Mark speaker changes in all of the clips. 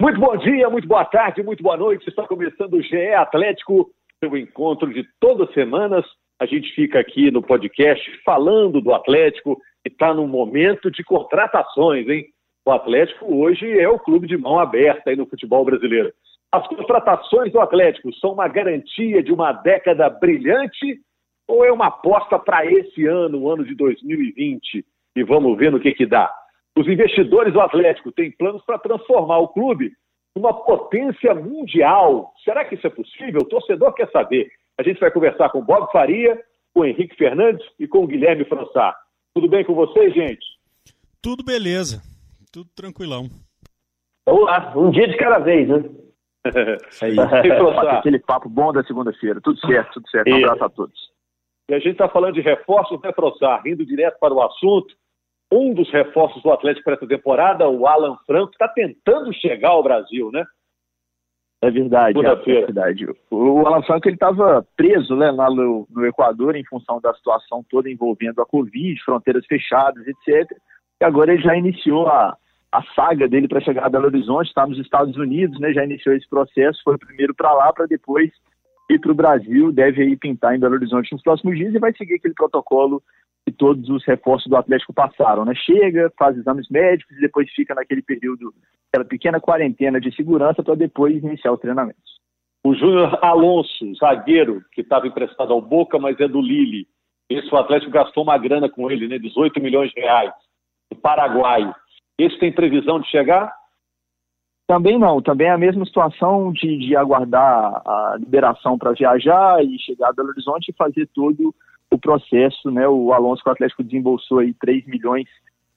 Speaker 1: Muito bom dia, muito boa tarde, muito boa noite. Está começando o GE Atlético, seu encontro de todas as semanas. A gente fica aqui no podcast falando do Atlético e está num momento de contratações, hein? O Atlético hoje é o clube de mão aberta aí no futebol brasileiro. As contratações do Atlético são uma garantia de uma década brilhante ou é uma aposta para esse ano, o ano de 2020? E vamos ver no que que dá. Os investidores do Atlético têm planos para transformar o clube numa potência mundial. Será que isso é possível? O torcedor quer saber. A gente vai conversar com Bob Faria, com Henrique Fernandes e com Guilherme Françar. Tudo bem com vocês, gente?
Speaker 2: Tudo beleza. Tudo tranquilão.
Speaker 3: Vamos lá, um dia de cada vez, né?
Speaker 4: é isso. Aquele papo bom da segunda-feira. Tudo certo, tudo certo. Um abraço a todos.
Speaker 1: E a gente está falando de reforços, né, Françar? Indo direto para o assunto um dos reforços do Atlético para essa temporada, o Alan Franco, está tentando chegar ao Brasil, né?
Speaker 4: É verdade, é verdade. O Alan Franco ele estava preso né, lá no, no, Equador em função da situação toda envolvendo a Covid, fronteiras fechadas, etc. E agora ele já iniciou a, a saga dele para chegar a Belo Horizonte, está nos Estados Unidos, né? Já iniciou esse processo, foi primeiro para lá para depois ir para o Brasil, deve aí pintar em Belo Horizonte nos próximos dias e vai seguir aquele protocolo que todos os reforços do Atlético passaram, né? Chega, faz exames médicos e depois fica naquele período, aquela pequena quarentena de segurança para depois iniciar os treinamentos.
Speaker 1: O Júnior Alonso, zagueiro, que estava emprestado ao Boca, mas é do Lille. Esse o Atlético gastou uma grana com ele, né? 18 milhões de reais. O Paraguai. Esse tem previsão de chegar?
Speaker 4: Também não, também é a mesma situação de, de aguardar a liberação para viajar e chegar a Belo Horizonte e fazer todo o processo, né? O Alonso que o Atlético desembolsou aí 3 milhões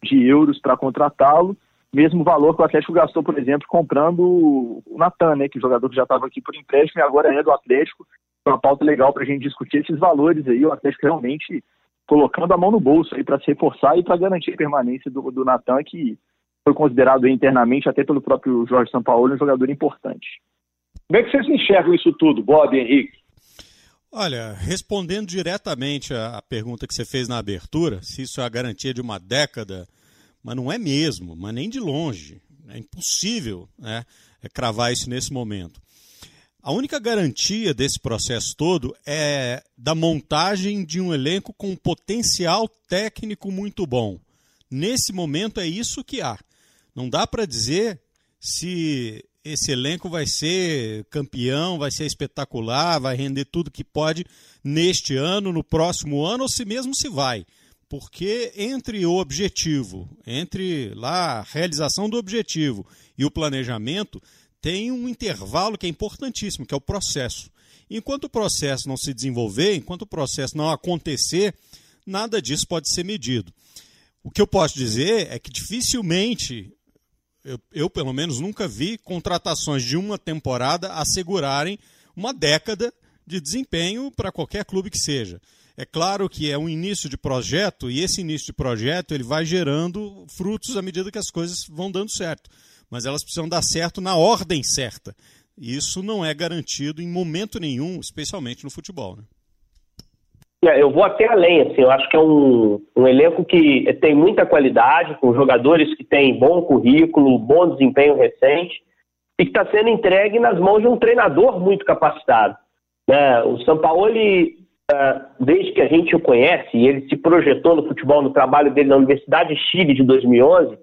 Speaker 4: de euros para contratá-lo, mesmo valor que o Atlético gastou, por exemplo, comprando o Natan, né? Que o jogador que já estava aqui por empréstimo e agora é do Atlético. Uma pauta legal para a gente discutir esses valores aí. O Atlético realmente colocando a mão no bolso aí para se reforçar e para garantir a permanência do, do Natan, que foi considerado internamente, até pelo próprio Jorge Sampaoli, um jogador importante.
Speaker 1: Como é que vocês enxergam isso tudo, Bob e Henrique?
Speaker 2: Olha, respondendo diretamente à pergunta que você fez na abertura, se isso é a garantia de uma década, mas não é mesmo, mas nem de longe. É impossível né, é cravar isso nesse momento. A única garantia desse processo todo é da montagem de um elenco com um potencial técnico muito bom. Nesse momento é isso que há. Não dá para dizer se esse elenco vai ser campeão, vai ser espetacular, vai render tudo que pode neste ano, no próximo ano, ou se mesmo se vai. Porque entre o objetivo, entre lá a realização do objetivo e o planejamento, tem um intervalo que é importantíssimo, que é o processo. Enquanto o processo não se desenvolver, enquanto o processo não acontecer, nada disso pode ser medido. O que eu posso dizer é que dificilmente eu, eu, pelo menos, nunca vi contratações de uma temporada assegurarem uma década de desempenho para qualquer clube que seja. É claro que é um início de projeto e esse início de projeto ele vai gerando frutos à medida que as coisas vão dando certo. Mas elas precisam dar certo na ordem certa. Isso não é garantido em momento nenhum, especialmente no futebol. Né?
Speaker 3: É, eu vou até além, assim, eu acho que é um, um elenco que tem muita qualidade, com jogadores que têm bom currículo, bom desempenho recente, e que está sendo entregue nas mãos de um treinador muito capacitado. Né? O Sampaoli, uh, desde que a gente o conhece, e ele se projetou no futebol, no trabalho dele na Universidade de Chile de 2011,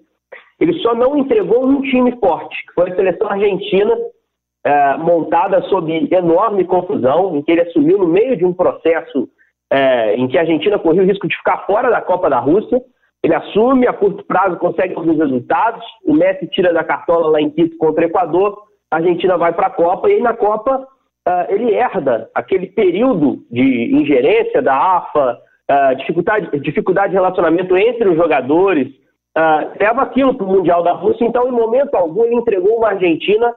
Speaker 3: ele só não entregou um time forte, que foi a seleção argentina, uh, montada sob enorme confusão, em que ele assumiu no meio de um processo é, em que a Argentina corria o risco de ficar fora da Copa da Rússia. Ele assume, a curto prazo consegue alguns resultados. O Messi tira da cartola lá em Quito contra o Equador. A Argentina vai para a Copa e aí na Copa uh, ele herda aquele período de ingerência da AFA, uh, dificuldade, dificuldade de relacionamento entre os jogadores. Uh, leva aquilo para o Mundial da Rússia. Então, em momento algum, ele entregou uma Argentina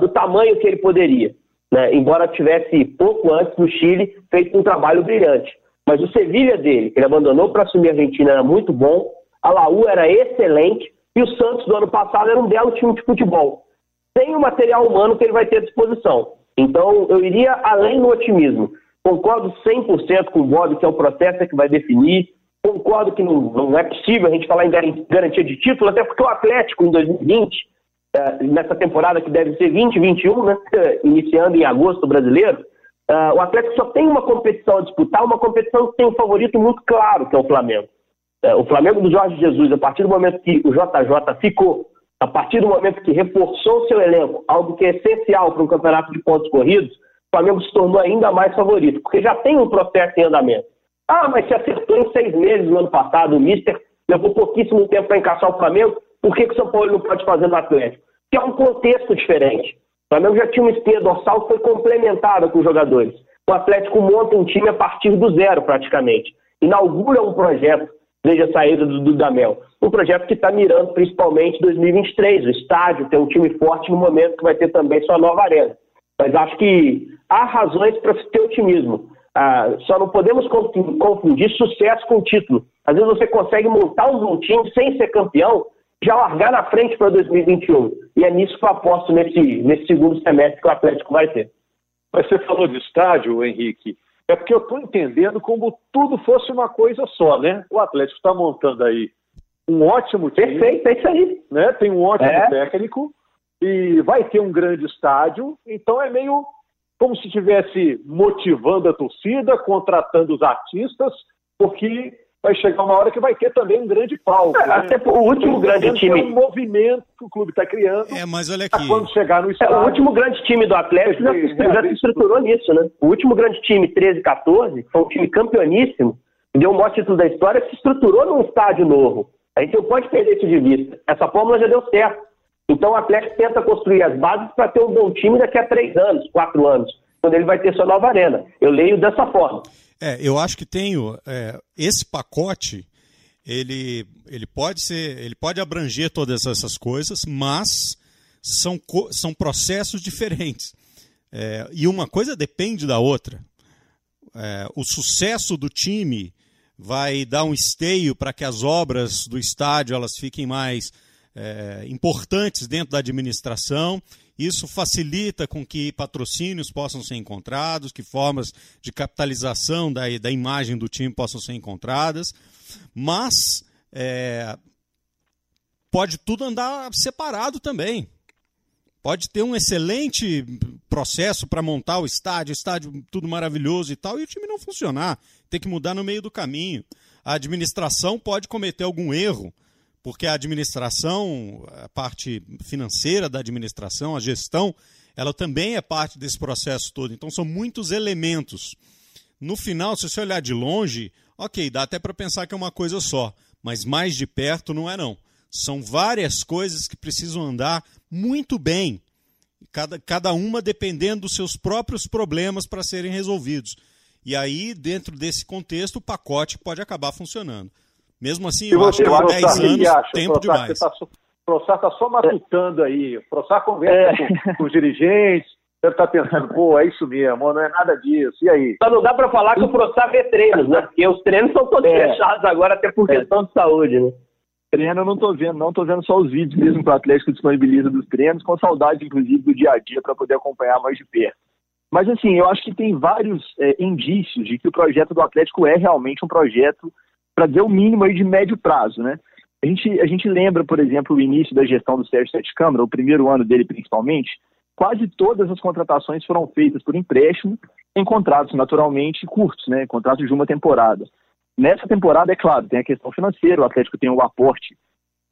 Speaker 3: do tamanho que ele poderia né? embora tivesse pouco antes no Chile feito um trabalho brilhante. Mas o Sevilha dele, que ele abandonou para assumir a Argentina, era muito bom, a Laú era excelente e o Santos do ano passado era um belo time de futebol. Tem o material humano que ele vai ter à disposição. Então eu iria além do otimismo. Concordo 100% com o Bob que é o processo que vai definir. Concordo que não, não é possível a gente falar em garantia de título, até porque o Atlético em 2020 uh, nessa temporada que deve ser 2021, né? iniciando em agosto brasileiro, uh, o Atlético só tem uma competição a disputar, uma competição que tem um favorito muito claro, que é o Flamengo. Uh, o Flamengo do Jorge Jesus, a partir do momento que o JJ ficou, a partir do momento que reforçou seu elenco, algo que é essencial para um campeonato de pontos corridos, o Flamengo se tornou ainda mais favorito, porque já tem um processo em andamento. Ah, mas se acertou em seis meses no ano passado, o Mister levou pouquíssimo tempo para encaixar o Flamengo, por que, que o São Paulo não pode fazer no Atlético? Que é um contexto diferente. O Flamengo já tinha uma espinha dorsal que foi complementada com os jogadores. O Atlético monta um time a partir do zero, praticamente. Inaugura um projeto desde a saída do Dudamel. Um projeto que está mirando principalmente 2023. O estádio tem um time forte no momento que vai ter também sua nova arena. Mas acho que há razões para ter otimismo. Ah, só não podemos confundir sucesso com título. Às vezes você consegue montar um bom time sem ser campeão, já largar na frente para 2021. E é nisso que eu aposto nesse, nesse segundo semestre que o Atlético vai ter.
Speaker 1: Mas você falou de estádio, Henrique. É porque eu estou entendendo como tudo fosse uma coisa só, né? O Atlético está montando aí um ótimo
Speaker 3: time. Perfeito, é isso aí.
Speaker 1: Né? Tem um ótimo é. técnico e vai ter um grande estádio. Então é meio como se estivesse motivando a torcida, contratando os artistas, porque vai chegar uma hora que vai ter também um grande palco. É,
Speaker 3: né? Até o último grande time. É
Speaker 1: um movimento que o clube está criando.
Speaker 2: É, mas olha aqui.
Speaker 1: Quando chegar no estádio.
Speaker 3: É, o último grande time do Atlético já, já se estruturou nisso, né? O último grande time, 13 14, foi um time campeoníssimo, deu o maior título da história, se estruturou num estádio novo. A gente não pode perder isso de vista. Essa fórmula já deu certo. Então o Atlético tenta construir as bases para ter um bom time daqui a três anos, quatro anos, quando ele vai ter sua nova arena. Eu leio dessa forma.
Speaker 2: É, eu acho que tenho é, esse pacote. Ele, ele pode ser, ele pode abranger todas essas coisas, mas são, são processos diferentes. É, e uma coisa depende da outra. É, o sucesso do time vai dar um esteio para que as obras do estádio elas fiquem mais é, importantes dentro da administração. Isso facilita com que patrocínios possam ser encontrados, que formas de capitalização da, da imagem do time possam ser encontradas, mas é, pode tudo andar separado também. Pode ter um excelente processo para montar o estádio, estádio tudo maravilhoso e tal, e o time não funcionar. Tem que mudar no meio do caminho. A administração pode cometer algum erro porque a administração, a parte financeira da administração, a gestão, ela também é parte desse processo todo. Então são muitos elementos. No final, se você olhar de longe, ok, dá até para pensar que é uma coisa só, mas mais de perto não é não. São várias coisas que precisam andar muito bem, cada, cada uma dependendo dos seus próprios problemas para serem resolvidos. E aí, dentro desse contexto, o pacote pode acabar funcionando. Mesmo assim, eu acho que 10 anos, acha, tempo demais. Tá,
Speaker 1: o Proçar está só matutando aí. O Proçar conversa é. com, com, os dirigentes, deve estar tá pensando, pô, é isso mesmo, não é nada disso. E aí?
Speaker 3: Só não dá para falar que o Proçar vê treinos, né? Porque os treinos são todos é. fechados agora, até por é. questão de saúde, né?
Speaker 4: Treino eu não estou vendo, não estou vendo só os vídeos mesmo que o Atlético disponibiliza dos treinos, com saudade, inclusive, do dia a dia para poder acompanhar mais de perto. Mas assim, eu acho que tem vários é, indícios de que o projeto do Atlético é realmente um projeto para dizer o mínimo aí de médio prazo, né? A gente, a gente lembra, por exemplo, o início da gestão do Sérgio Sete Câmara, o primeiro ano dele principalmente, quase todas as contratações foram feitas por empréstimo em contratos naturalmente curtos, né? Contratos de uma temporada. Nessa temporada, é claro, tem a questão financeira, o Atlético tem o aporte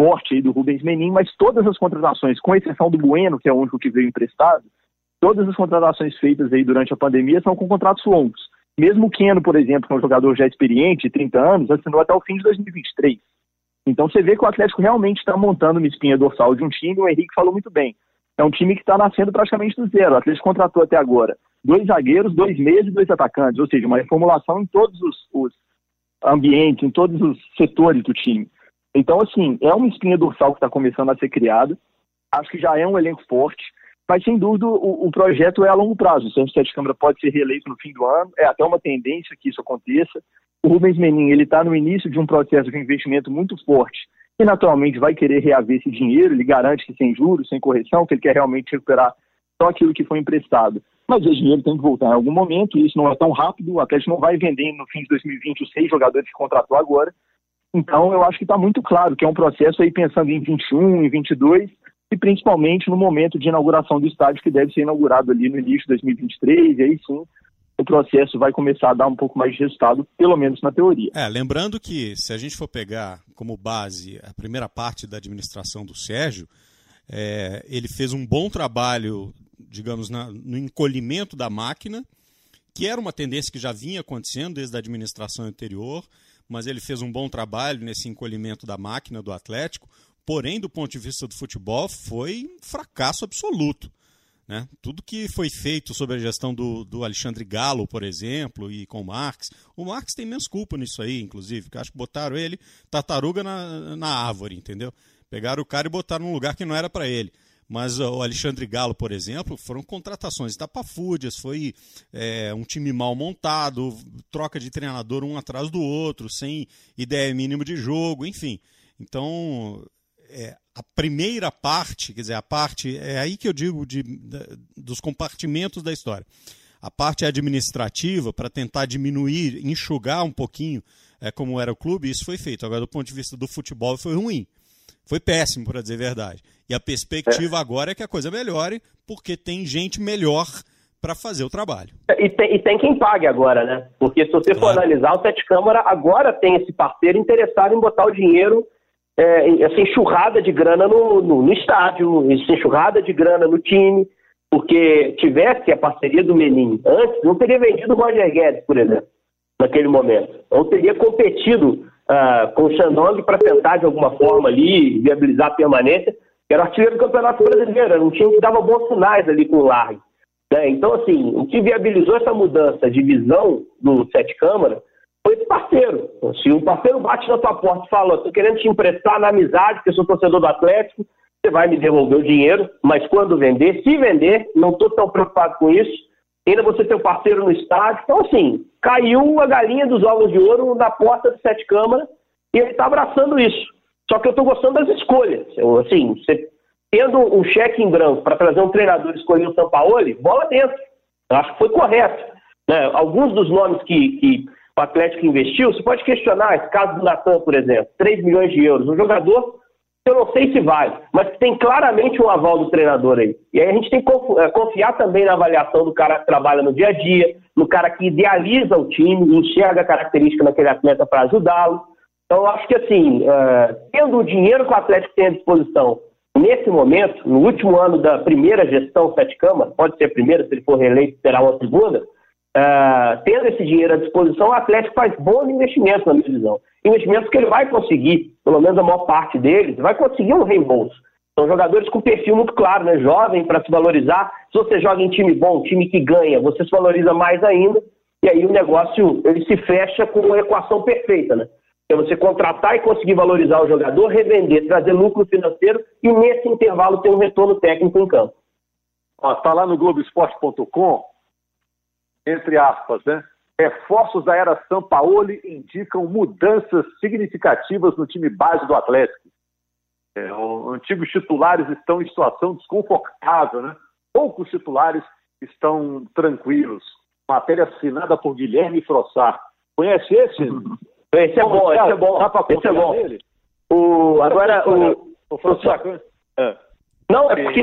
Speaker 4: forte aí do Rubens Menin, mas todas as contratações, com exceção do Bueno, que é o único que veio emprestado, todas as contratações feitas aí durante a pandemia são com contratos longos. Mesmo o Keno, por exemplo, que é um jogador já experiente, 30 anos, assinou até o fim de 2023. Então você vê que o Atlético realmente está montando uma espinha dorsal de um time, o Henrique falou muito bem. É um time que está nascendo praticamente do zero. O Atlético contratou até agora dois zagueiros, dois meias e dois atacantes, ou seja, uma reformulação em todos os, os ambientes, em todos os setores do time. Então, assim, é uma espinha dorsal que está começando a ser criada. Acho que já é um elenco forte. Mas, sem dúvida, o, o, projeto é a longo prazo. O Sérgio Sete Câmara pode ser reeleito no fim do ano, é até uma tendência que isso aconteça. O Rubens Menin está no início de um processo de investimento muito forte e, naturalmente, vai querer reaver esse dinheiro. Ele garante que sem juros, sem correção, que ele quer realmente recuperar só aquilo que foi emprestado. Mas esse dinheiro tem que voltar em algum momento, e isso não é tão rápido. O Atlético não vai vender no fim de 2020 os seis jogadores que contratou agora. Então, eu acho que está muito claro que é um processo aí pensando em 21, em 22, e principalmente no momento de inauguração do estádio, que deve ser inaugurado ali no início de 2023, e aí sim o processo vai começar a dar um pouco mais de resultado, pelo menos na teoria.
Speaker 2: É, lembrando que se a gente for pegar como base a primeira parte da administração do Sérgio, é, ele fez um bom trabalho, digamos, na, no encolhimento da máquina, que era uma tendência que já vinha acontecendo desde a administração anterior, mas ele fez um bom trabalho nesse encolhimento da máquina do Atlético. Porém, do ponto de vista do futebol, foi um fracasso absoluto. Né? Tudo que foi feito sobre a gestão do, do Alexandre Galo, por exemplo, e com o Marx, o Marx tem menos culpa nisso aí, inclusive, porque acho que botaram ele tartaruga na, na árvore, entendeu? Pegaram o cara e botaram num lugar que não era para ele. Mas o Alexandre Galo, por exemplo, foram contratações estapafúrdias, foi é, um time mal montado, troca de treinador um atrás do outro, sem ideia mínima de jogo, enfim. Então, é, a primeira parte, quer dizer, a parte, é aí que eu digo de, de dos compartimentos da história. A parte administrativa, para tentar diminuir, enxugar um pouquinho é, como era o clube, isso foi feito. Agora, do ponto de vista do futebol, foi ruim. Foi péssimo, para dizer a verdade. E a perspectiva é. agora é que a coisa melhore, porque tem gente melhor para fazer o trabalho.
Speaker 3: E tem, e tem, quem pague agora, né? Porque se você claro. for analisar, o Sete Câmara agora tem esse parceiro interessado em botar o dinheiro é, essa enxurrada de grana no, no, no, estádio, essa enxurrada de grana no time, porque tivesse a parceria do Menin antes, não teria vendido o Roger Guedes, por exemplo, naquele momento. Ou teria competido uh, com o Shandong para tentar, de alguma forma, ali, viabilizar a permanência, que era artilheiro do Campeonato Brasileiro, era um time que dava bons sinais ali com o Largue. Né? Então, assim, o que viabilizou essa mudança de visão do Sete Câmara esse parceiro. Se um parceiro bate na tua porta e fala, estou querendo te emprestar na amizade, porque sou torcedor do Atlético, você vai me devolver o dinheiro, mas quando vender, se vender, não estou tão preocupado com isso, ainda você tem um parceiro no estádio. Então, assim, caiu a galinha dos ovos de ouro na porta do Sete Câmara e ele está abraçando isso. Só que eu estou gostando das escolhas. Eu, assim, você, tendo um cheque em branco para trazer um treinador e escolher o Sampaoli, bola dentro. Eu acho que foi correto. Né? Alguns dos nomes que, que o Atlético investiu, você pode questionar esse caso do Natan, por exemplo, 3 milhões de euros. Um jogador, eu não sei se vale, mas tem claramente um aval do treinador aí. E aí a gente tem que é, confiar também na avaliação do cara que trabalha no dia a dia, no cara que idealiza o time, enxerga a característica naquele atleta para ajudá-lo. Então, eu acho que, assim, uh, tendo o dinheiro que o Atlético tem à disposição nesse momento, no último ano da primeira gestão Sete Câmara, pode ser a primeira, se ele for reeleito, terá uma segunda, Uh, tendo esse dinheiro à disposição, o Atlético faz bons investimentos na minha visão. Investimentos que ele vai conseguir, pelo menos a maior parte deles, vai conseguir um reembolso. São jogadores com perfil muito claro, né? Jovem para se valorizar. Se você joga em time bom, time que ganha, você se valoriza mais ainda. E aí o negócio ele se fecha com uma equação perfeita, né? É você contratar e conseguir valorizar o jogador, revender, trazer lucro financeiro e nesse intervalo ter um retorno técnico em campo.
Speaker 1: Está lá no Globoesporte.com entre aspas, né? Reforços da era Sampaoli indicam mudanças significativas no time base do Atlético. É, os antigos titulares estão em situação desconfortável, né? Poucos titulares estão tranquilos. Matéria assinada por Guilherme Frossar. Conhece esse?
Speaker 3: Esse é bom, esse é bom. Dá pra esse é bom. Nele? O, agora, o, o, Frossar, é. Não, é porque,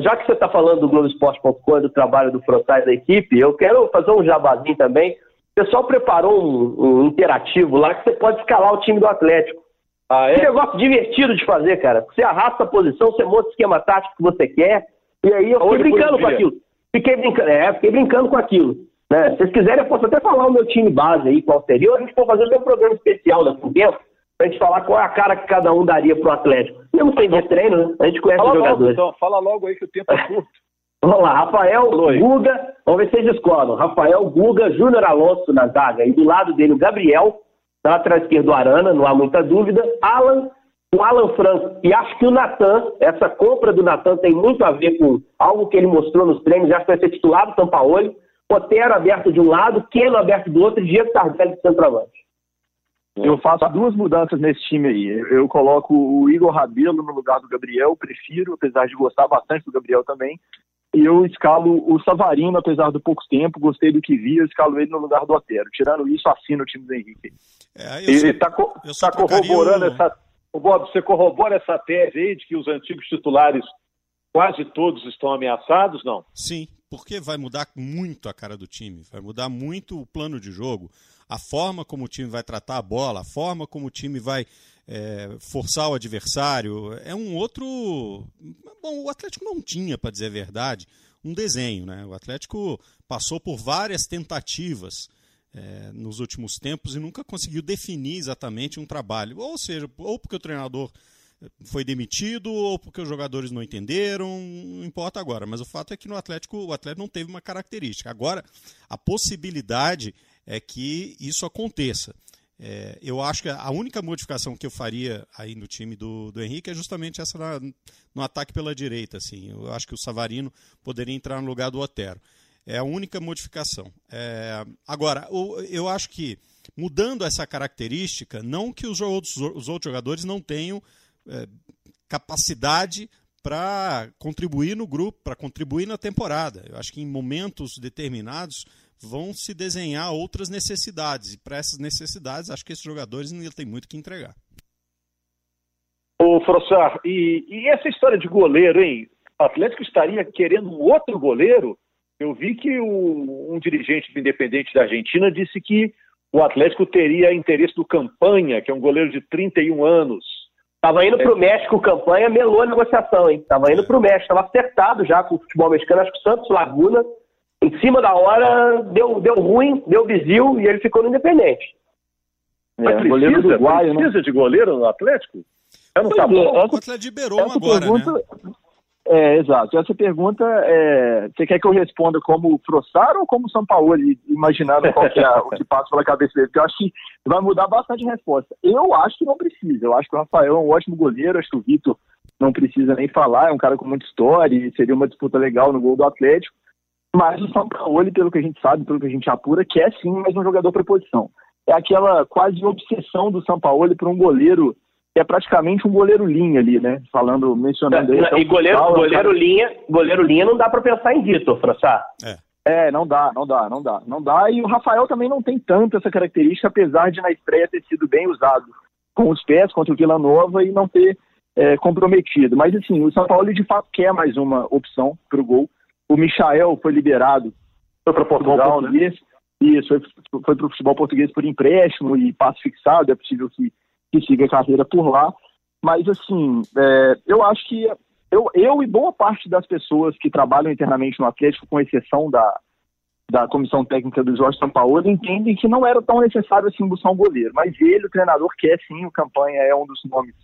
Speaker 3: já que você está falando do Globoesporte.com do trabalho do Frontais da equipe, eu quero fazer um jabazinho também. O pessoal preparou um, um, interativo lá que você pode escalar o time do Atlético. Ah, é? Que negócio divertido de fazer, cara. Você arrasta a posição, você monta o esquema tático que você quer, e aí eu fiquei Hoje brincando com aquilo. Fiquei brincando, é, fiquei brincando com aquilo. Né? Se vocês quiserem, eu posso até falar o meu time base aí, qual seria, ou a gente pode fazer um programa especial daqui a um tempo pra gente falar qual é a cara que cada um daria pro Atlético. Mesmo sem ver treino, né? A gente conhece fala os jogadores.
Speaker 1: Logo, então, fala logo aí que o tempo é curto.
Speaker 3: Vamos lá, Rafael Guga, vamos ver se vocês escolam. Rafael Guga, Júnior Alonso na zaga, e do lado dele o Gabriel, na lateral esquerda do Arana, não há muita dúvida. Alan, o Alan Franco. E acho que o Natan, essa compra do Natan tem muito a ver com algo que ele mostrou nos treinos, acho que vai ser titular do Sampaoli. Otero aberto de um lado, Keno aberto do outro e Diego Tardelli de centroavante.
Speaker 4: Eu faço duas mudanças nesse time aí. Eu coloco o Igor Rabelo no lugar do Gabriel, prefiro, apesar de gostar bastante do Gabriel também. E eu escalo o Savarino, apesar do pouco tempo, gostei do que vi, eu escalo ele no lugar do Otero. Tirando isso, assino o time do Henrique.
Speaker 1: É, Ele está tá corroborando essa. Bob, você corrobora essa tese aí de que os antigos titulares quase todos estão ameaçados, não?
Speaker 2: Sim, porque vai mudar muito a cara do time, vai mudar muito o plano de jogo, a forma como o time vai tratar a bola, a forma como o time vai é, forçar o adversário. É um outro. Bom, o Atlético não tinha, para dizer a verdade, um desenho. Né? O Atlético passou por várias tentativas é, nos últimos tempos e nunca conseguiu definir exatamente um trabalho. Ou seja, ou porque o treinador foi demitido ou porque os jogadores não entenderam, não importa agora. Mas o fato é que no Atlético o Atlético não teve uma característica. Agora, a possibilidade é que isso aconteça. É, eu acho que a única modificação que eu faria aí no time do, do Henrique é justamente essa na, no ataque pela direita. Assim. Eu acho que o Savarino poderia entrar no lugar do Otero. É a única modificação. É, agora, o, eu acho que mudando essa característica, não que os outros, os outros jogadores não tenham é, capacidade para contribuir no grupo, para contribuir na temporada. Eu acho que em momentos determinados vão se desenhar outras necessidades. E para essas necessidades, acho que esses jogadores ainda têm muito que entregar.
Speaker 1: Ô, Frossar, e, e, essa história de goleiro, hein? O Atlético estaria querendo um outro goleiro? Eu vi que o, um dirigente do Independente da Argentina disse que o Atlético teria interesse do Campanha, que é um goleiro de 31 anos.
Speaker 3: Tava indo para o México campanha, melou a negociação, hein? Tava indo para o México, tava acertado já com o futebol mexicano, acho que o Santos Laguna em cima da hora, deu, deu ruim, deu bizil e ele ficou no Independente.
Speaker 1: É, Mas precisa, goleiro uruguaio, precisa né? de goleiro no Atlético?
Speaker 2: Eu não sabia. Essa, o Atlético liberou essa agora, pergunta, né?
Speaker 4: É, exato. Essa pergunta, é, você quer que eu responda como Frossaro ou como São Paulo, imaginando qual que é o que passa pela cabeça dele? Porque eu acho que vai mudar bastante a resposta. Eu acho que não precisa. Eu acho que o Rafael é um ótimo goleiro, acho que o Vitor não precisa nem falar, é um cara com muita história e seria uma disputa legal no gol do Atlético. Mas o São Paulo, pelo que a gente sabe, pelo que a gente apura, quer sim mais um jogador para posição. É aquela quase obsessão do São Paulo por um goleiro que é praticamente um goleiro linha ali, né? Falando, mencionando
Speaker 3: é, E goleiro, Paulo, goleiro cara... linha, goleiro linha não dá para pensar em Vitor, Frassá.
Speaker 4: É. É, não dá, não dá, não dá, não dá. E o Rafael também não tem tanto essa característica, apesar de na estreia ter sido bem usado com os pés contra o Vila Nova e não ter é, comprometido. Mas assim, o São Paulo de fato quer mais uma opção para o gol. O Michael foi liberado.
Speaker 1: Foi para Portugal, né?
Speaker 4: Isso, foi, foi para o futebol português por empréstimo e passo fixado. É possível que, que siga a carreira por lá. Mas, assim, é, eu acho que eu, eu e boa parte das pessoas que trabalham internamente no Atlético, com exceção da, da comissão técnica do Jorge Sampaoli, entendem que não era tão necessário assim buscar um goleiro. Mas ele, o treinador, quer sim, o Campanha é um dos nomes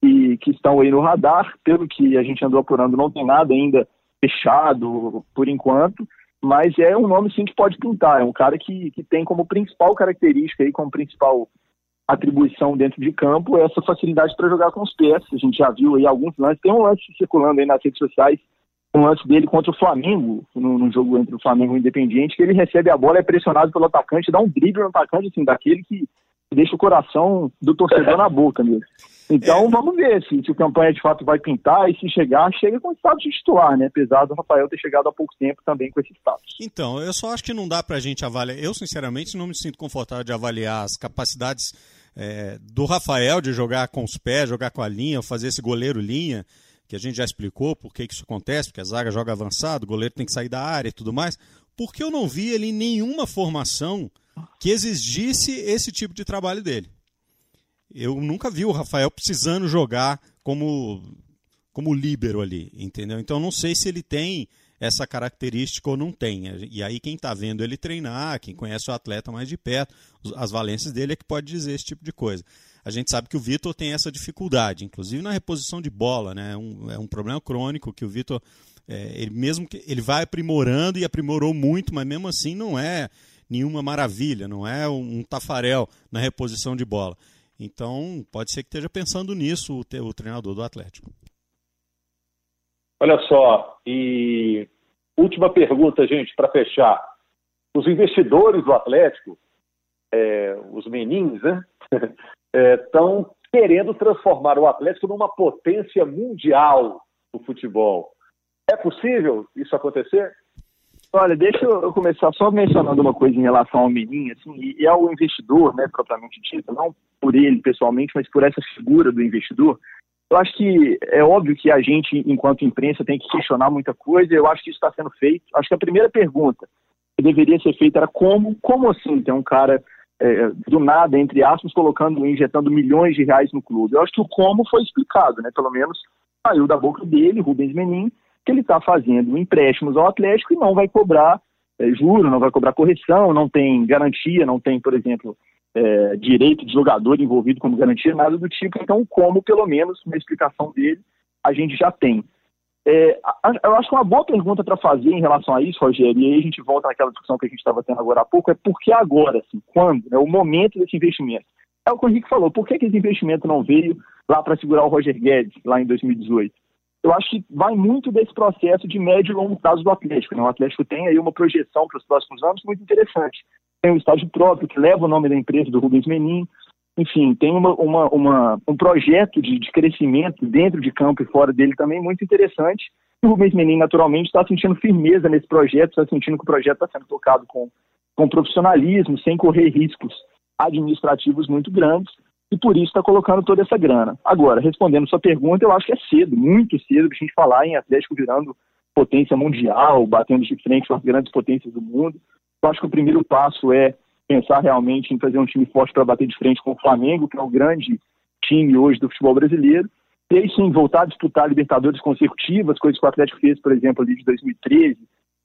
Speaker 4: que, que estão aí no radar. Pelo que a gente andou apurando, não tem nada ainda fechado por enquanto, mas é um nome sim que pode pintar. É um cara que, que tem como principal característica aí, como principal atribuição dentro de campo, essa facilidade para jogar com os pés. A gente já viu aí alguns lances, tem um lance circulando aí nas redes sociais, um lance dele contra o Flamengo, no, no jogo entre o Flamengo e o Independiente, que ele recebe a bola, é pressionado pelo atacante, dá um drible no atacante, assim, daquele que deixa o coração do torcedor na boca mesmo. Então é. vamos ver se, se o campanha de fato vai pintar e se chegar, chega com status de titular, né? Apesar do Rafael ter chegado há pouco tempo também com esse status.
Speaker 2: Então, eu só acho que não dá pra gente avaliar. Eu, sinceramente, não me sinto confortável de avaliar as capacidades é, do Rafael de jogar com os pés, jogar com a linha, fazer esse goleiro linha, que a gente já explicou por que, que isso acontece, porque a zaga joga avançado, o goleiro tem que sair da área e tudo mais. Porque eu não vi ele em nenhuma formação que exigisse esse tipo de trabalho dele eu nunca vi o Rafael precisando jogar como como líbero ali, entendeu? Então não sei se ele tem essa característica ou não tem. E aí quem está vendo ele treinar, quem conhece o atleta mais de perto, as valências dele é que pode dizer esse tipo de coisa. A gente sabe que o Vitor tem essa dificuldade, inclusive na reposição de bola, né? É um, é um problema crônico que o Vitor, é, ele mesmo que ele vai aprimorando e aprimorou muito, mas mesmo assim não é nenhuma maravilha, não é um, um tafarel na reposição de bola. Então, pode ser que esteja pensando nisso o, o treinador do Atlético.
Speaker 1: Olha só, e última pergunta, gente, para fechar. Os investidores do Atlético, é, os menins, né, estão é, querendo transformar o Atlético numa potência mundial do futebol. É possível isso acontecer?
Speaker 4: Olha, deixa eu começar só mencionando uma coisa em relação ao Menin, assim, e ao investidor, né, propriamente dito, não por ele pessoalmente, mas por essa figura do investidor. Eu acho que é óbvio que a gente, enquanto imprensa, tem que questionar muita coisa. Eu acho que isso está sendo feito. Acho que a primeira pergunta que deveria ser feita era como, como assim tem um cara é, do nada, entre aspas, colocando, injetando milhões de reais no clube. Eu acho que o como foi explicado, né? Pelo menos saiu da boca dele, Rubens Menin, que ele está fazendo empréstimos ao Atlético e não vai cobrar é, juro, não vai cobrar correção, não tem garantia, não tem, por exemplo, é, direito de jogador envolvido como garantia, nada do tipo. Então, como, pelo menos, uma explicação dele, a gente já tem. É, eu acho que uma boa pergunta para fazer em relação a isso, Rogério, e aí a gente volta naquela discussão que a gente estava tendo agora há pouco, é por que agora, assim, quando, né, o momento desse investimento. É o que o Henrique falou, por que, que esse investimento não veio lá para segurar o Roger Guedes, lá em 2018? Eu acho que vai muito desse processo de médio e longo prazo do Atlético. Né? O Atlético tem aí uma projeção para os próximos anos muito interessante. Tem um estádio próprio que leva o nome da empresa do Rubens Menin, enfim, tem uma, uma, uma, um projeto de, de, crescimento dentro de campo e fora dele também muito interessante. o Rubens Menin, naturalmente, está sentindo firmeza nesse projeto, está sentindo que o projeto está sendo tocado com, com profissionalismo, sem correr riscos administrativos muito grandes, e por isso está colocando toda essa grana. Agora, respondendo sua pergunta, eu acho que é cedo, muito cedo, para a gente falar em Atlético virando potência mundial, batendo de frente com as grandes potências do mundo. Eu acho que o primeiro passo é pensar realmente em fazer um time forte para bater de frente com o Flamengo, que é o grande time hoje do futebol brasileiro. E aí sim, voltar a disputar Libertadores consecutivas, coisas que o Atlético fez, por exemplo, ali de 2013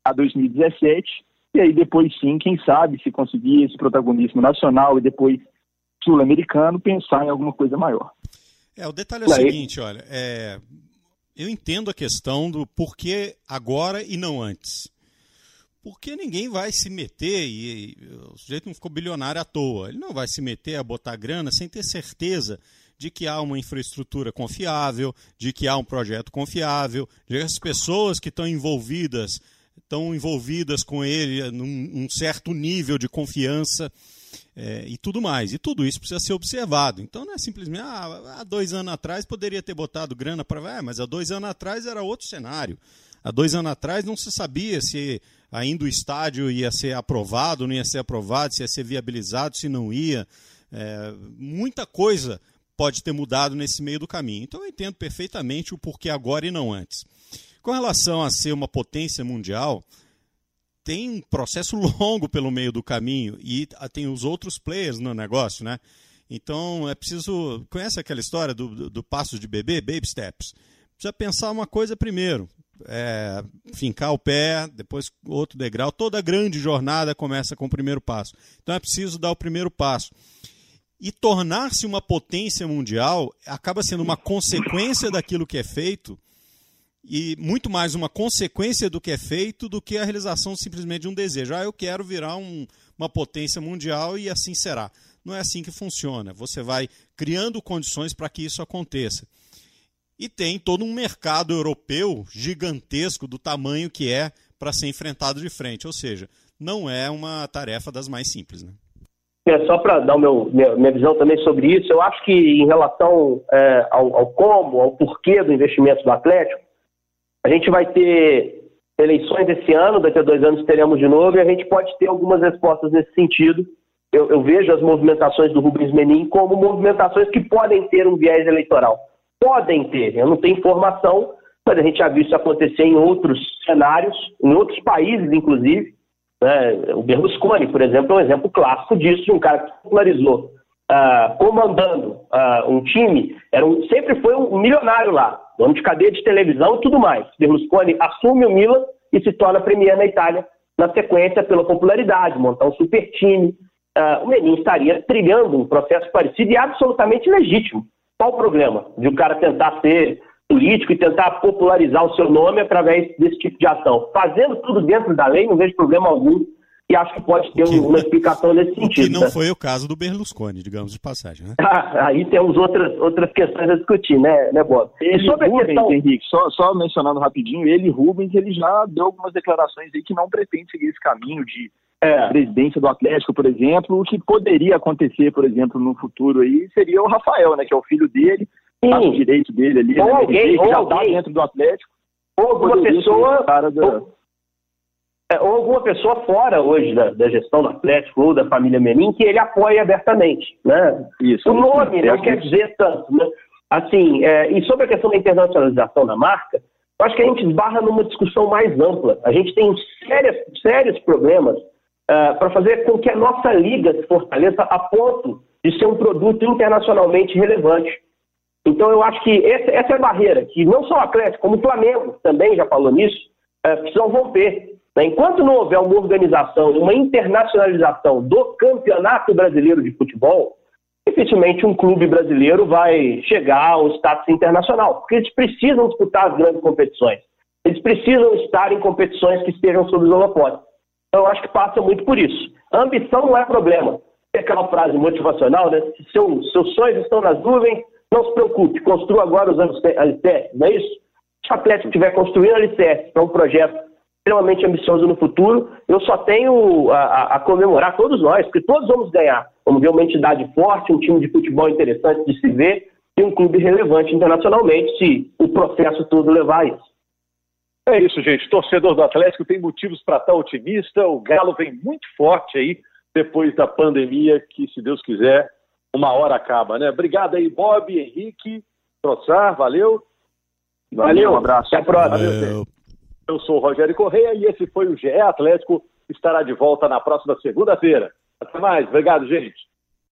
Speaker 4: a 2017. E aí depois sim, quem sabe, se conseguir esse protagonismo nacional e depois sul-americano, pensar em alguma coisa maior.
Speaker 2: É, o detalhe é o seguinte, olha, é, eu entendo a questão do porquê agora e não antes. Porque ninguém vai se meter, e, e o sujeito não ficou bilionário à toa, ele não vai se meter a botar grana sem ter certeza de que há uma infraestrutura confiável, de que há um projeto confiável, de que as pessoas que estão envolvidas estão envolvidas com ele num um certo nível de confiança é, e tudo mais. E tudo isso precisa ser observado. Então não é simplesmente, ah, há dois anos atrás poderia ter botado grana para. É, mas há dois anos atrás era outro cenário. Há dois anos atrás não se sabia se ainda o estádio ia ser aprovado, não ia ser aprovado, se ia ser viabilizado, se não ia. É, muita coisa pode ter mudado nesse meio do caminho. Então eu entendo perfeitamente o porquê agora e não antes. Com relação a ser uma potência mundial, tem um processo longo pelo meio do caminho e tem os outros players no negócio, né? Então é preciso. Conhece aquela história do, do, do passo de bebê, baby steps? Precisa pensar uma coisa primeiro é, fincar o pé, depois outro degrau. Toda grande jornada começa com o primeiro passo. Então é preciso dar o primeiro passo. E tornar-se uma potência mundial acaba sendo uma consequência daquilo que é feito e muito mais uma consequência do que é feito do que a realização simplesmente de um desejo. Ah, eu quero virar um, uma potência mundial e assim será. Não é assim que funciona. Você vai criando condições para que isso aconteça e tem todo um mercado europeu gigantesco do tamanho que é para ser enfrentado de frente. Ou seja, não é uma tarefa das mais simples. Né?
Speaker 3: É, só para dar meu, minha, minha, visão também sobre isso, eu acho que em relação é, ao, ao, como, ao porquê do investimento do Atlético, a gente vai ter eleições esse ano, daqui a dois anos teremos de novo, e a gente pode ter algumas respostas nesse sentido. Eu, eu vejo as movimentações do Rubens Menin como movimentações que podem ter um viés eleitoral podem ter. Eu não tenho informação, mas a gente já viu isso acontecer em outros cenários, em outros países, inclusive. Né? O Berlusconi, por exemplo, é um exemplo clássico disso, um cara que popularizou uh, comandando uh, um time, era um, sempre foi um milionário lá, dono de cadeia de televisão e tudo mais. Berlusconi assume o Milan e se torna premier na Itália, na sequência pela popularidade, montar um super time. Uh, o Menin estaria trilhando um processo parecido e absolutamente legítimo. Qual o problema de o um cara tentar ser político e tentar popularizar o seu nome através desse tipo de ação? Fazendo tudo dentro da lei, não vejo problema algum e acho que pode ter que, uma explicação nesse sentido.
Speaker 2: Que não né? foi o caso do Berlusconi, digamos de passagem, né?
Speaker 3: Ah, aí temos outras, outras questões a discutir, né, né Bob?
Speaker 4: Ele, sobre Rubens, questão... Henrique, só, só mencionando rapidinho, ele, Rubens, ele já deu algumas declarações aí que não pretende seguir esse caminho de é. presidência do Atlético, por exemplo, o que poderia acontecer, por exemplo, no futuro aí, seria o Rafael, né, que é o filho dele, o direito dele ali,
Speaker 3: ou né, alguém,
Speaker 4: que
Speaker 3: já está
Speaker 4: dentro do Atlético.
Speaker 3: Ou alguma pessoa... Da... Ou, é, ou, alguma pessoa fora hoje da, da, gestão do Atlético ou da família Menin que ele apoia abertamente, né? Isso. O nome não quer dizer tanto, né? assim, é, e sobre a questão da internacionalização da marca, eu acho que a gente esbarra numa discussão mais ampla. A gente tem sérias, sérios problemas uh, para fazer com que a nossa liga se fortaleça a ponto de ser um produto internacionalmente relevante. Então, eu acho que essa, essa é a barreira, que não só o Atlético, como o Flamengo também já falou nisso, uh, precisam romper. Né? Enquanto não houver uma organização, uma internacionalização do campeonato brasileiro de futebol, dificilmente um clube brasileiro vai chegar ao status internacional, porque eles precisam disputar as grandes competições. Eles precisam estar em competições que estejam sob os holofotes. Então, eu acho que passa muito por isso. A ambição não é problema. É aquela frase motivacional, né? Se seu, seus sonhos estão nas nuvens, não se preocupe, construa agora os alicerces, não é isso? Se o Atlético estiver construindo alicerces para um projeto extremamente ambicioso no futuro. Eu só tenho a, a, comemorar todos nós, porque todos vamos ganhar. Vamos ver uma entidade forte, um time de futebol interessante de se ver e um clube relevante internacionalmente, se o processo todo levar a isso.
Speaker 1: É isso, gente. Torcedor do Atlético tem motivos para estar otimista. O Galo vem muito forte aí depois da pandemia, que, se Deus quiser, uma hora acaba, né? Obrigado aí, Bob, Henrique, Troçar, valeu.
Speaker 3: Valeu, um abraço.
Speaker 1: Até a próxima. Valeu. Eu sou o Rogério Correia e esse foi o GE Atlético. Estará de volta na próxima segunda-feira. Até mais. Obrigado, gente.